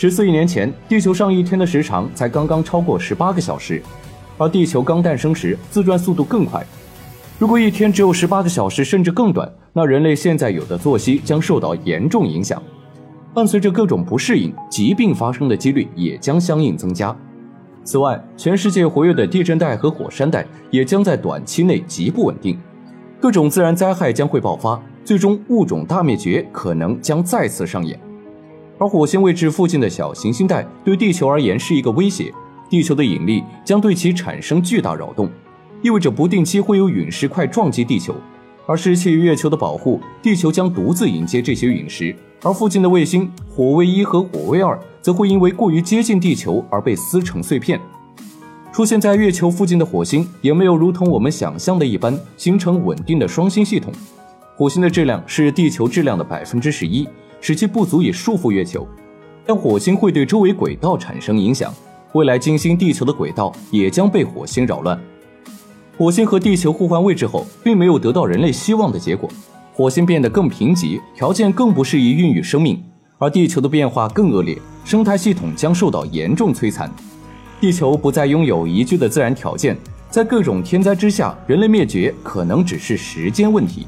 十四亿年前，地球上一天的时长才刚刚超过十八个小时，而地球刚诞生时自转速度更快。如果一天只有十八个小时，甚至更短，那人类现在有的作息将受到严重影响。伴随着各种不适应，疾病发生的几率也将相应增加。此外，全世界活跃的地震带和火山带也将在短期内极不稳定，各种自然灾害将会爆发，最终物种大灭绝可能将再次上演。而火星位置附近的小行星带对地球而言是一个威胁，地球的引力将对其产生巨大扰动。意味着不定期会有陨石块撞击地球，而失去月球的保护，地球将独自迎接这些陨石，而附近的卫星火卫一和火卫二则会因为过于接近地球而被撕成碎片。出现在月球附近的火星也没有如同我们想象的一般形成稳定的双星系统，火星的质量是地球质量的百分之十一，使其不足以束缚月球，但火星会对周围轨道产生影响，未来金星地球的轨道也将被火星扰乱。火星和地球互换位置后，并没有得到人类希望的结果。火星变得更贫瘠，条件更不适宜孕育生命，而地球的变化更恶劣，生态系统将受到严重摧残。地球不再拥有宜居的自然条件，在各种天灾之下，人类灭绝可能只是时间问题。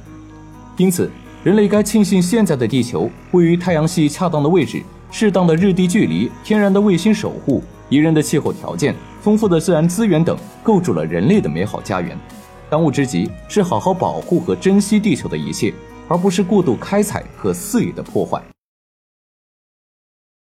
因此，人类该庆幸现在的地球位于太阳系恰当的位置，适当的日地距离，天然的卫星守护，宜人的气候条件。丰富的自然资源等构筑了人类的美好家园，当务之急是好好保护和珍惜地球的一切，而不是过度开采和肆意的破坏。